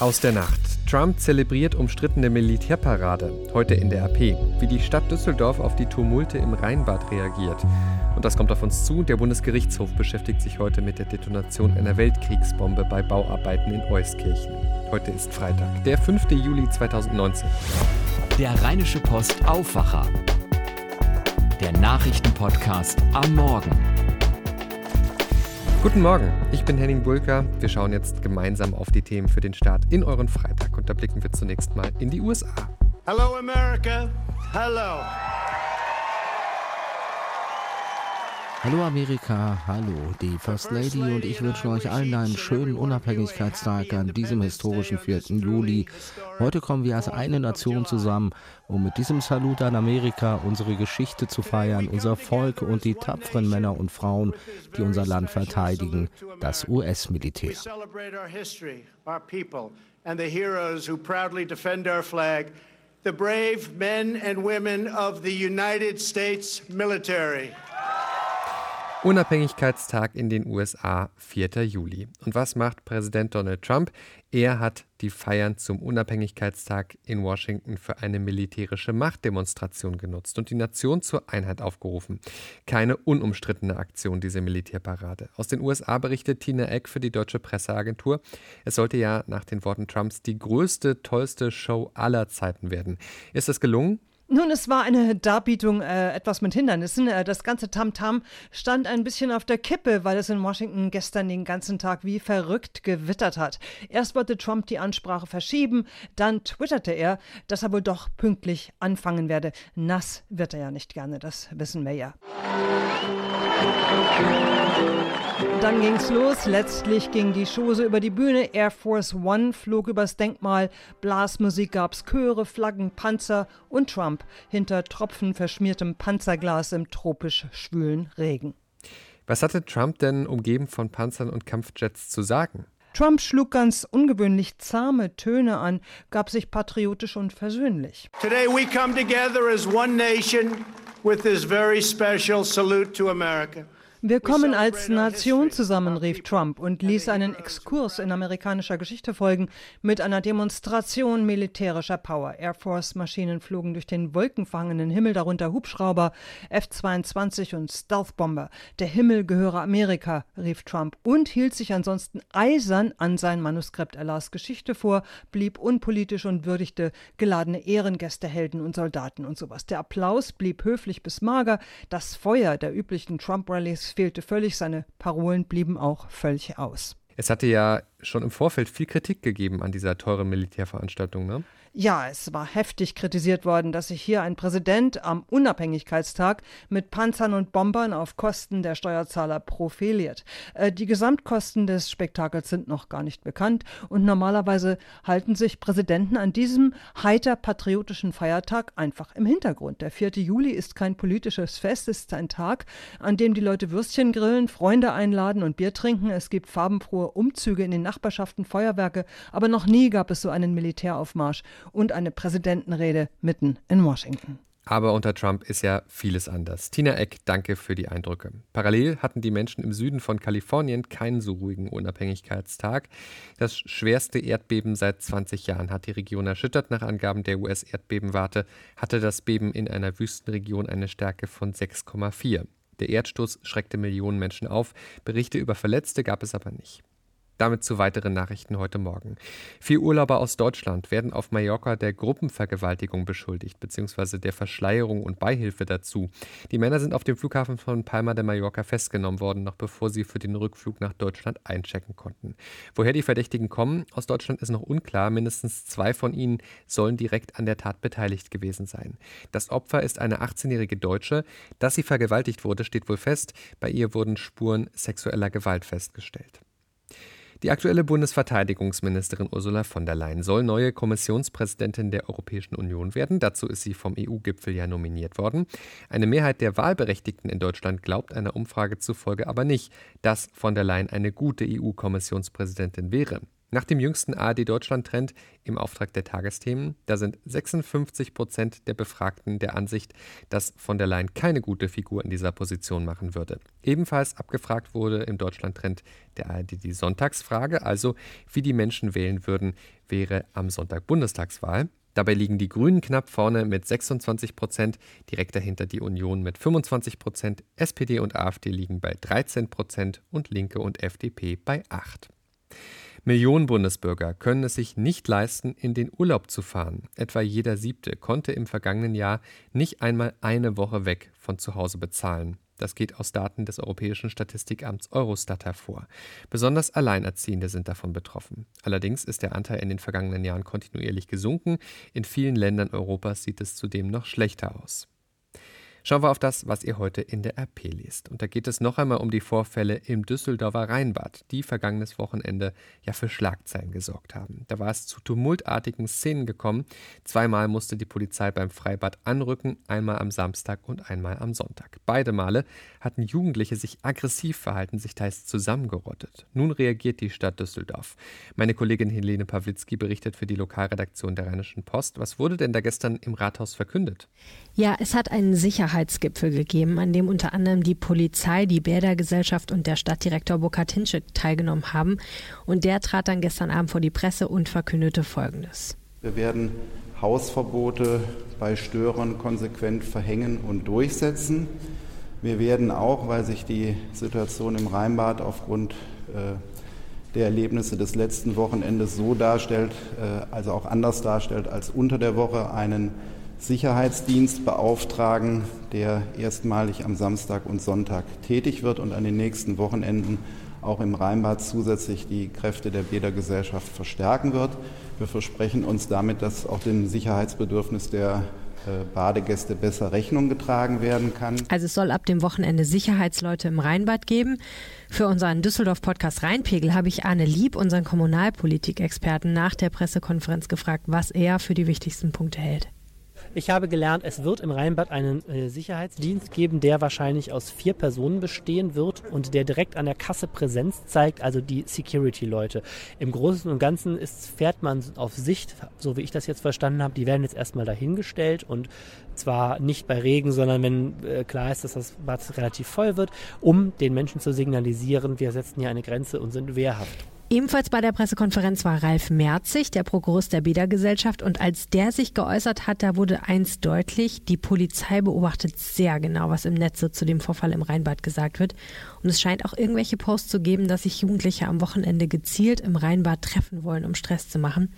Aus der Nacht. Trump zelebriert umstrittene Militärparade. Heute in der AP. Wie die Stadt Düsseldorf auf die Tumulte im Rheinbad reagiert. Und das kommt auf uns zu. Der Bundesgerichtshof beschäftigt sich heute mit der Detonation einer Weltkriegsbombe bei Bauarbeiten in Euskirchen. Heute ist Freitag, der 5. Juli 2019. Der Rheinische Post Aufwacher. Der Nachrichtenpodcast am Morgen. Guten Morgen, ich bin Henning Bulker. Wir schauen jetzt gemeinsam auf die Themen für den Start in euren Freitag und da blicken wir zunächst mal in die USA. Hello America. Hello. Hallo Amerika, hallo. Die First Lady und ich wünschen euch allen einen schönen Unabhängigkeitstag an diesem historischen 4. Juli. Heute kommen wir als eine Nation zusammen, um mit diesem Salut an Amerika unsere Geschichte zu feiern, unser Volk und die tapferen Männer und Frauen, die unser Land verteidigen, das US-Militär. The brave men and women of the United States military. Unabhängigkeitstag in den USA, 4. Juli. Und was macht Präsident Donald Trump? Er hat die Feiern zum Unabhängigkeitstag in Washington für eine militärische Machtdemonstration genutzt und die Nation zur Einheit aufgerufen. Keine unumstrittene Aktion, diese Militärparade. Aus den USA berichtet Tina Eck für die deutsche Presseagentur. Es sollte ja nach den Worten Trumps die größte, tollste Show aller Zeiten werden. Ist es gelungen? Nun, es war eine Darbietung äh, etwas mit Hindernissen. Äh, das ganze Tamtam -Tam stand ein bisschen auf der Kippe, weil es in Washington gestern den ganzen Tag wie verrückt gewittert hat. Erst wollte Trump die Ansprache verschieben, dann twitterte er, dass er wohl doch pünktlich anfangen werde. Nass wird er ja nicht gerne, das wissen wir ja. Dann ging's los. Letztlich ging die Chose über die Bühne. Air Force One flog übers Denkmal. Blasmusik gab's Chöre, Flaggen, Panzer und Trump hinter tropfenverschmiertem Panzerglas im tropisch schwülen Regen. Was hatte Trump denn umgeben von Panzern und Kampfjets zu sagen? Trump schlug ganz ungewöhnlich zahme Töne an, gab sich patriotisch und versöhnlich. Today we come together as one nation with this very special salute to America. Wir kommen als Nation zusammen, rief Trump und ließ einen Exkurs in amerikanischer Geschichte folgen mit einer Demonstration militärischer Power. Air Force-Maschinen flogen durch den wolkenverhangenen Himmel, darunter Hubschrauber, F-22 und Stealth-Bomber. Der Himmel gehöre Amerika, rief Trump und hielt sich ansonsten eisern an sein Manuskript. Er las Geschichte vor, blieb unpolitisch und würdigte geladene Ehrengäste, Helden und Soldaten und sowas. Der Applaus blieb höflich bis mager. Das Feuer der üblichen Trump-Rallies fehlte völlig, seine Parolen blieben auch völlig aus. Es hatte ja schon im Vorfeld viel Kritik gegeben an dieser teuren Militärveranstaltung, ne? Ja, es war heftig kritisiert worden, dass sich hier ein Präsident am Unabhängigkeitstag mit Panzern und Bombern auf Kosten der Steuerzahler profiliert. Äh, die Gesamtkosten des Spektakels sind noch gar nicht bekannt und normalerweise halten sich Präsidenten an diesem heiter patriotischen Feiertag einfach im Hintergrund. Der 4. Juli ist kein politisches Fest, es ist ein Tag, an dem die Leute Würstchen grillen, Freunde einladen und Bier trinken. Es gibt farbenfrohe Umzüge in den Nachbarschaften, Feuerwerke, aber noch nie gab es so einen Militäraufmarsch und eine Präsidentenrede mitten in Washington. Aber unter Trump ist ja vieles anders. Tina Eck, danke für die Eindrücke. Parallel hatten die Menschen im Süden von Kalifornien keinen so ruhigen Unabhängigkeitstag. Das schwerste Erdbeben seit 20 Jahren hat die Region erschüttert. Nach Angaben der US-Erdbebenwarte hatte das Beben in einer Wüstenregion eine Stärke von 6,4. Der Erdstoß schreckte Millionen Menschen auf. Berichte über Verletzte gab es aber nicht. Damit zu weiteren Nachrichten heute Morgen. Vier Urlauber aus Deutschland werden auf Mallorca der Gruppenvergewaltigung beschuldigt, beziehungsweise der Verschleierung und Beihilfe dazu. Die Männer sind auf dem Flughafen von Palma de Mallorca festgenommen worden, noch bevor sie für den Rückflug nach Deutschland einchecken konnten. Woher die Verdächtigen kommen, aus Deutschland ist noch unklar. Mindestens zwei von ihnen sollen direkt an der Tat beteiligt gewesen sein. Das Opfer ist eine 18-jährige Deutsche. Dass sie vergewaltigt wurde, steht wohl fest. Bei ihr wurden Spuren sexueller Gewalt festgestellt. Die aktuelle Bundesverteidigungsministerin Ursula von der Leyen soll neue Kommissionspräsidentin der Europäischen Union werden. Dazu ist sie vom EU-Gipfel ja nominiert worden. Eine Mehrheit der Wahlberechtigten in Deutschland glaubt einer Umfrage zufolge aber nicht, dass von der Leyen eine gute EU-Kommissionspräsidentin wäre. Nach dem jüngsten ARD-Deutschland-Trend im Auftrag der Tagesthemen, da sind 56 Prozent der Befragten der Ansicht, dass von der Leyen keine gute Figur in dieser Position machen würde. Ebenfalls abgefragt wurde im Deutschland-Trend der ARD die Sonntagsfrage, also wie die Menschen wählen würden, wäre am Sonntag Bundestagswahl. Dabei liegen die Grünen knapp vorne mit 26 Prozent, direkt dahinter die Union mit 25 Prozent, SPD und AfD liegen bei 13 Prozent und Linke und FDP bei 8. Millionen Bundesbürger können es sich nicht leisten, in den Urlaub zu fahren. Etwa jeder Siebte konnte im vergangenen Jahr nicht einmal eine Woche weg von zu Hause bezahlen. Das geht aus Daten des Europäischen Statistikamts Eurostat hervor. Besonders Alleinerziehende sind davon betroffen. Allerdings ist der Anteil in den vergangenen Jahren kontinuierlich gesunken. In vielen Ländern Europas sieht es zudem noch schlechter aus. Schauen wir auf das, was ihr heute in der RP liest. Und da geht es noch einmal um die Vorfälle im Düsseldorfer Rheinbad, die vergangenes Wochenende ja für Schlagzeilen gesorgt haben. Da war es zu tumultartigen Szenen gekommen. Zweimal musste die Polizei beim Freibad anrücken, einmal am Samstag und einmal am Sonntag. Beide Male hatten Jugendliche sich aggressiv verhalten, sich teils zusammengerottet. Nun reagiert die Stadt Düsseldorf. Meine Kollegin Helene Pawlitzki berichtet für die Lokalredaktion der Rheinischen Post. Was wurde denn da gestern im Rathaus verkündet? Ja, es hat einen Sicherheitsgipfel gegeben, an dem unter anderem die Polizei, die Bädergesellschaft und der Stadtdirektor Bokatinschik teilgenommen haben. Und der trat dann gestern Abend vor die Presse und verkündete Folgendes. Wir werden Hausverbote bei Störern konsequent verhängen und durchsetzen. Wir werden auch, weil sich die Situation im Rheinbad aufgrund äh, der Erlebnisse des letzten Wochenendes so darstellt, äh, also auch anders darstellt als unter der Woche, einen Sicherheitsdienst beauftragen, der erstmalig am Samstag und Sonntag tätig wird und an den nächsten Wochenenden auch im Rheinbad zusätzlich die Kräfte der Bädergesellschaft verstärken wird. Wir versprechen uns damit, dass auch dem Sicherheitsbedürfnis der äh, Badegäste besser Rechnung getragen werden kann. Also es soll ab dem Wochenende Sicherheitsleute im Rheinbad geben. Für unseren Düsseldorf-Podcast Rheinpegel habe ich Arne Lieb, unseren Kommunalpolitikexperten, nach der Pressekonferenz gefragt, was er für die wichtigsten Punkte hält. Ich habe gelernt, es wird im Rheinbad einen äh, Sicherheitsdienst geben, der wahrscheinlich aus vier Personen bestehen wird und der direkt an der Kasse Präsenz zeigt, also die Security-Leute. Im Großen und Ganzen ist, fährt man auf Sicht, so wie ich das jetzt verstanden habe, die werden jetzt erstmal dahingestellt und zwar nicht bei Regen, sondern wenn äh, klar ist, dass das Bad relativ voll wird, um den Menschen zu signalisieren, wir setzen hier eine Grenze und sind wehrhaft. Ebenfalls bei der Pressekonferenz war Ralf Merzig, der Prokurist der Bädergesellschaft. Und als der sich geäußert hat, da wurde eins deutlich, die Polizei beobachtet sehr genau, was im Netz so zu dem Vorfall im Rheinbad gesagt wird. Und es scheint auch irgendwelche Posts zu geben, dass sich Jugendliche am Wochenende gezielt im Rheinbad treffen wollen, um Stress zu machen.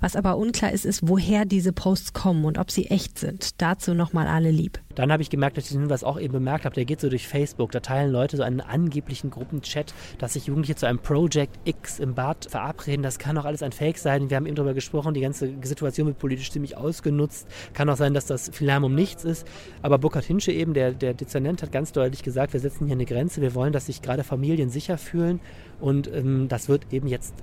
Was aber unklar ist, ist, woher diese Posts kommen und ob sie echt sind. Dazu nochmal alle lieb. Dann habe ich gemerkt, dass ich den Hinweis auch eben bemerkt habe, der geht so durch Facebook. Da teilen Leute so einen angeblichen Gruppenchat, dass sich Jugendliche zu einem Project X im Bad verabreden. Das kann auch alles ein Fake sein. Wir haben eben darüber gesprochen, die ganze Situation wird politisch ziemlich ausgenutzt. Kann auch sein, dass das viel Lärm um nichts ist. Aber Burkhard Hinsche eben, der, der Dezernent, hat ganz deutlich gesagt, wir setzen hier eine Grenze. Wir wollen, dass sich gerade Familien sicher fühlen. Und ähm, das wird eben jetzt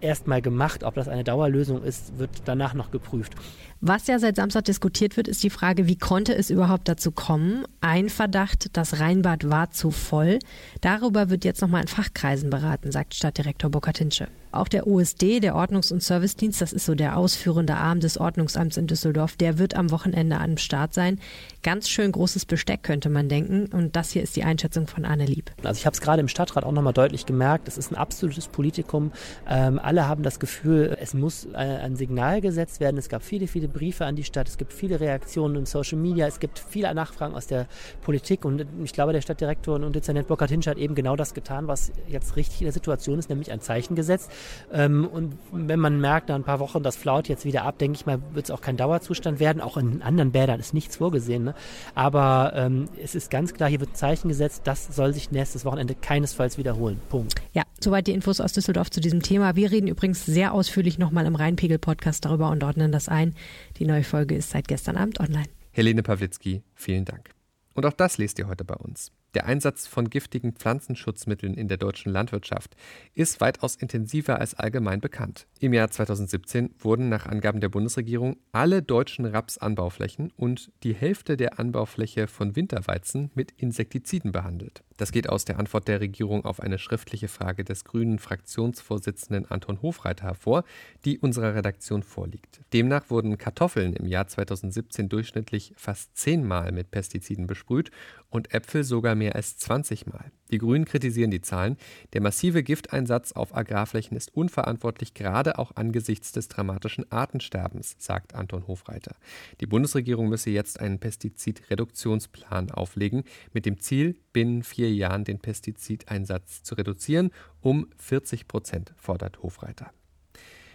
erstmal gemacht. Ob das eine Dauerlösung ist, wird danach noch geprüft. Was ja seit Samstag diskutiert wird, ist die Frage, wie konnte es überhaupt dazu kommen? Ein Verdacht, das Rheinbad war zu voll. Darüber wird jetzt nochmal in Fachkreisen beraten, sagt Stadtdirektor Bokatinche. Auch der OSD, der Ordnungs- und Servicedienst, das ist so der ausführende Arm des Ordnungsamts in Düsseldorf, der wird am Wochenende am Start sein. Ganz schön großes Besteck, könnte man denken. Und das hier ist die Einschätzung von Anne Lieb. Also ich habe es gerade im Stadtrat auch nochmal deutlich gemerkt, es ist ein absolutes Politikum. Ähm, alle haben das Gefühl, es muss äh, ein Signal gesetzt werden. Es gab viele, viele Briefe an die Stadt, es gibt viele Reaktionen in Social Media, es gibt viele Nachfragen aus der Politik. Und ich glaube, der Stadtdirektor und Dezernent Burkhard Hinsch hat eben genau das getan, was jetzt richtig in der Situation ist, nämlich ein Zeichen gesetzt. Ähm, und wenn man merkt, nach ein paar Wochen, das flaut jetzt wieder ab, denke ich mal, wird es auch kein Dauerzustand werden. Auch in anderen Bädern ist nichts vorgesehen. Ne? Aber ähm, es ist ganz klar, hier wird ein Zeichen gesetzt, das soll sich nächstes Wochenende keinesfalls wiederholen. Punkt. Ja, soweit die Infos aus Düsseldorf zu diesem Thema. Wir reden übrigens sehr ausführlich nochmal im Rheinpegel-Podcast darüber und ordnen das ein. Die neue Folge ist seit gestern Abend online. Helene Pawlitzki, vielen Dank. Und auch das lest ihr heute bei uns. Der Einsatz von giftigen Pflanzenschutzmitteln in der deutschen Landwirtschaft ist weitaus intensiver als allgemein bekannt. Im Jahr 2017 wurden nach Angaben der Bundesregierung alle deutschen Rapsanbauflächen und die Hälfte der Anbaufläche von Winterweizen mit Insektiziden behandelt. Das geht aus der Antwort der Regierung auf eine schriftliche Frage des grünen Fraktionsvorsitzenden Anton Hofreiter hervor, die unserer Redaktion vorliegt. Demnach wurden Kartoffeln im Jahr 2017 durchschnittlich fast zehnmal mit Pestiziden besprüht und Äpfel sogar mehr als 20 Mal. Die Grünen kritisieren die Zahlen. Der massive Gifteinsatz auf Agrarflächen ist unverantwortlich, gerade auch angesichts des dramatischen Artensterbens, sagt Anton Hofreiter. Die Bundesregierung müsse jetzt einen Pestizidreduktionsplan auflegen, mit dem Ziel, binnen vier Jahren den Pestizideinsatz zu reduzieren, um 40 Prozent, fordert Hofreiter.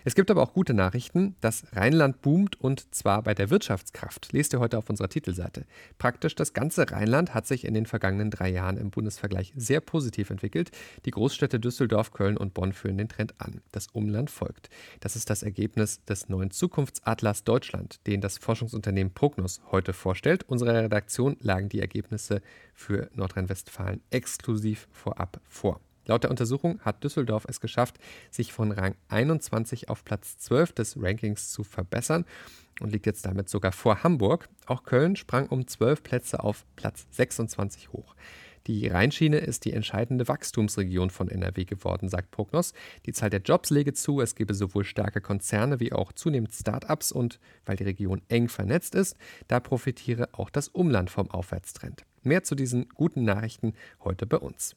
Es gibt aber auch gute Nachrichten. Das Rheinland boomt und zwar bei der Wirtschaftskraft. Lest ihr heute auf unserer Titelseite. Praktisch das ganze Rheinland hat sich in den vergangenen drei Jahren im Bundesvergleich sehr positiv entwickelt. Die Großstädte Düsseldorf, Köln und Bonn führen den Trend an. Das Umland folgt. Das ist das Ergebnis des neuen Zukunftsatlas Deutschland, den das Forschungsunternehmen Prognos heute vorstellt. Unserer Redaktion lagen die Ergebnisse für Nordrhein-Westfalen exklusiv vorab vor. Laut der Untersuchung hat Düsseldorf es geschafft, sich von Rang 21 auf Platz 12 des Rankings zu verbessern und liegt jetzt damit sogar vor Hamburg. Auch Köln sprang um 12 Plätze auf Platz 26 hoch. Die Rheinschiene ist die entscheidende Wachstumsregion von NRW geworden, sagt Prognos. Die Zahl der Jobs lege zu, es gebe sowohl starke Konzerne wie auch zunehmend Start-ups und weil die Region eng vernetzt ist, da profitiere auch das Umland vom Aufwärtstrend. Mehr zu diesen guten Nachrichten heute bei uns.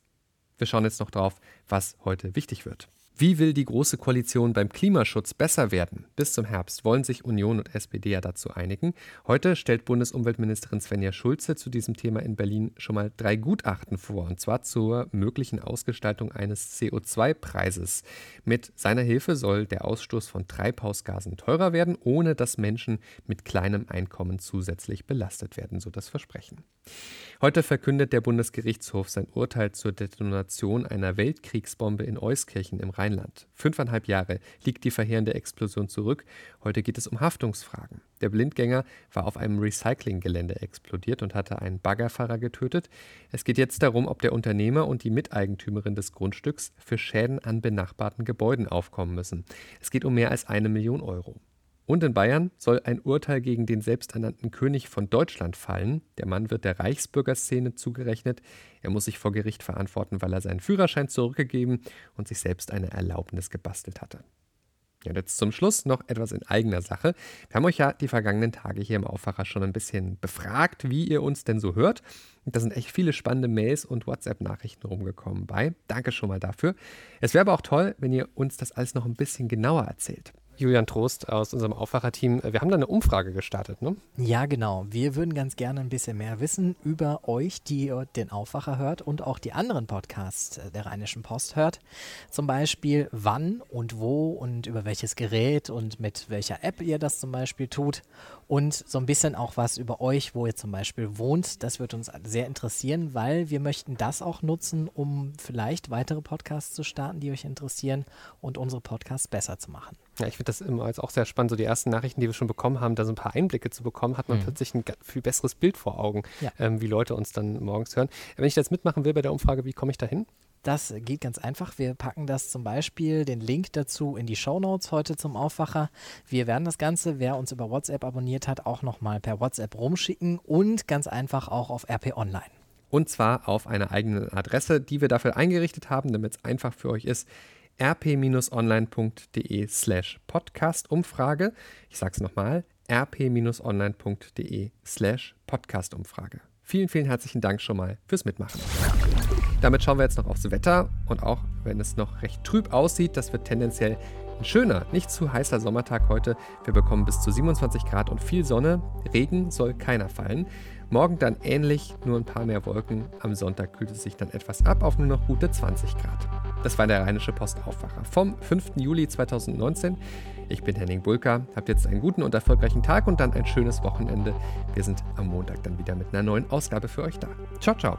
Wir schauen jetzt noch drauf, was heute wichtig wird. Wie will die Große Koalition beim Klimaschutz besser werden? Bis zum Herbst wollen sich Union und SPD ja dazu einigen. Heute stellt Bundesumweltministerin Svenja Schulze zu diesem Thema in Berlin schon mal drei Gutachten vor, und zwar zur möglichen Ausgestaltung eines CO2-Preises. Mit seiner Hilfe soll der Ausstoß von Treibhausgasen teurer werden, ohne dass Menschen mit kleinem Einkommen zusätzlich belastet werden, so das Versprechen. Heute verkündet der Bundesgerichtshof sein Urteil zur Detonation einer Weltkriegsbombe in Euskirchen im Rheinland. Fünfeinhalb Jahre liegt die verheerende Explosion zurück. Heute geht es um Haftungsfragen. Der Blindgänger war auf einem Recyclinggelände explodiert und hatte einen Baggerfahrer getötet. Es geht jetzt darum, ob der Unternehmer und die Miteigentümerin des Grundstücks für Schäden an benachbarten Gebäuden aufkommen müssen. Es geht um mehr als eine Million Euro. Und in Bayern soll ein Urteil gegen den selbsternannten König von Deutschland fallen. Der Mann wird der Reichsbürgerszene zugerechnet. Er muss sich vor Gericht verantworten, weil er seinen Führerschein zurückgegeben und sich selbst eine Erlaubnis gebastelt hatte. Ja, und jetzt zum Schluss noch etwas in eigener Sache. Wir haben euch ja die vergangenen Tage hier im Aufwacher schon ein bisschen befragt, wie ihr uns denn so hört. Und da sind echt viele spannende Mails und WhatsApp-Nachrichten rumgekommen bei. Danke schon mal dafür. Es wäre aber auch toll, wenn ihr uns das alles noch ein bisschen genauer erzählt. Julian Trost aus unserem Aufwacherteam. Wir haben da eine Umfrage gestartet, ne? Ja, genau. Wir würden ganz gerne ein bisschen mehr wissen über euch, die den Aufwacher hört und auch die anderen Podcasts der Rheinischen Post hört. Zum Beispiel wann und wo und über welches Gerät und mit welcher App ihr das zum Beispiel tut und so ein bisschen auch was über euch, wo ihr zum Beispiel wohnt. Das wird uns sehr interessieren, weil wir möchten das auch nutzen, um vielleicht weitere Podcasts zu starten, die euch interessieren und unsere Podcasts besser zu machen. Ja, ich finde das immer als auch sehr spannend, so die ersten Nachrichten, die wir schon bekommen haben, da so ein paar Einblicke zu bekommen, hat man mhm. plötzlich ein viel besseres Bild vor Augen, ja. ähm, wie Leute uns dann morgens hören. Wenn ich das mitmachen will bei der Umfrage, wie komme ich da hin? Das geht ganz einfach. Wir packen das zum Beispiel, den Link dazu in die Show Notes heute zum Aufwacher. Wir werden das Ganze, wer uns über WhatsApp abonniert hat, auch nochmal per WhatsApp rumschicken und ganz einfach auch auf RP Online. Und zwar auf einer eigenen Adresse, die wir dafür eingerichtet haben, damit es einfach für euch ist rp-online.de slash Podcast-Umfrage. Ich sage es nochmal, rp-online.de slash Podcast-Umfrage. Vielen, vielen herzlichen Dank schon mal fürs Mitmachen. Damit schauen wir jetzt noch aufs Wetter und auch wenn es noch recht trüb aussieht, das wird tendenziell ein schöner, nicht zu heißer Sommertag heute. Wir bekommen bis zu 27 Grad und viel Sonne. Regen soll keiner fallen. Morgen dann ähnlich, nur ein paar mehr Wolken. Am Sonntag kühlt es sich dann etwas ab auf nur noch gute 20 Grad. Das war der Rheinische Postaufwacher vom 5. Juli 2019. Ich bin Henning Bulka. Habt jetzt einen guten und erfolgreichen Tag und dann ein schönes Wochenende. Wir sind am Montag dann wieder mit einer neuen Ausgabe für euch da. Ciao, ciao.